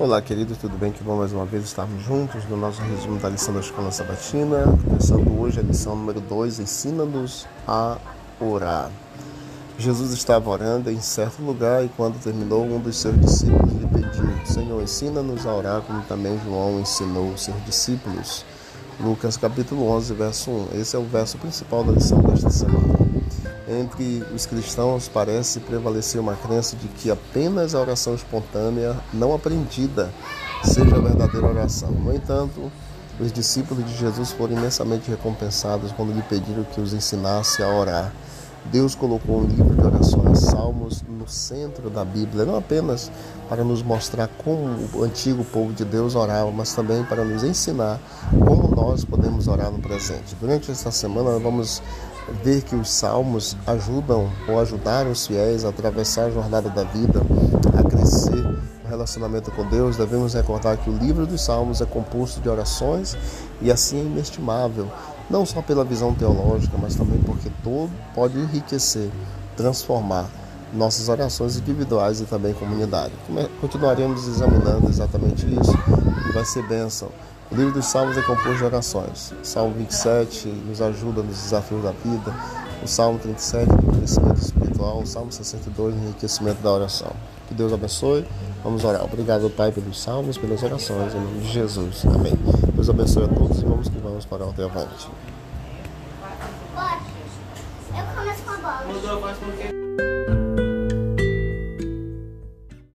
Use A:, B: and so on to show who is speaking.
A: Olá, queridos, tudo bem? Que bom mais uma vez estarmos juntos no nosso resumo da lição da Escola Sabatina. Começando hoje a lição número 2, ensina-nos a orar. Jesus estava orando em certo lugar e quando terminou, um dos seus discípulos lhe pediu: Senhor, ensina-nos a orar como também João ensinou os seus discípulos. Lucas capítulo 11, verso 1. Esse é o verso principal da lição desta semana. Entre os cristãos parece prevalecer uma crença de que apenas a oração espontânea, não aprendida, seja a verdadeira oração. No entanto, os discípulos de Jesus foram imensamente recompensados quando lhe pediram que os ensinasse a orar. Deus colocou um livro de orações, Salmos, centro da Bíblia, não apenas para nos mostrar como o antigo povo de Deus orava, mas também para nos ensinar como nós podemos orar no presente. Durante esta semana, vamos ver que os salmos ajudam ou ajudaram os fiéis a atravessar a jornada da vida, a crescer no relacionamento com Deus, devemos recordar que o livro dos salmos é composto de orações e assim é inestimável, não só pela visão teológica, mas também porque todo pode enriquecer, transformar nossas orações individuais e também comunidade. Continuaremos examinando exatamente isso e vai ser bênção. O livro dos Salmos é composto de orações. O Salmo 27 nos ajuda nos desafios da vida. O Salmo 37 no crescimento espiritual. O Salmo 62 no enriquecimento da oração. Que Deus abençoe. Vamos orar. Obrigado, Pai, pelos salmos, pelas orações. Em nome de Jesus. Amém. Deus abençoe a todos e vamos que vamos para o avante.
B: Eu começo com a bola.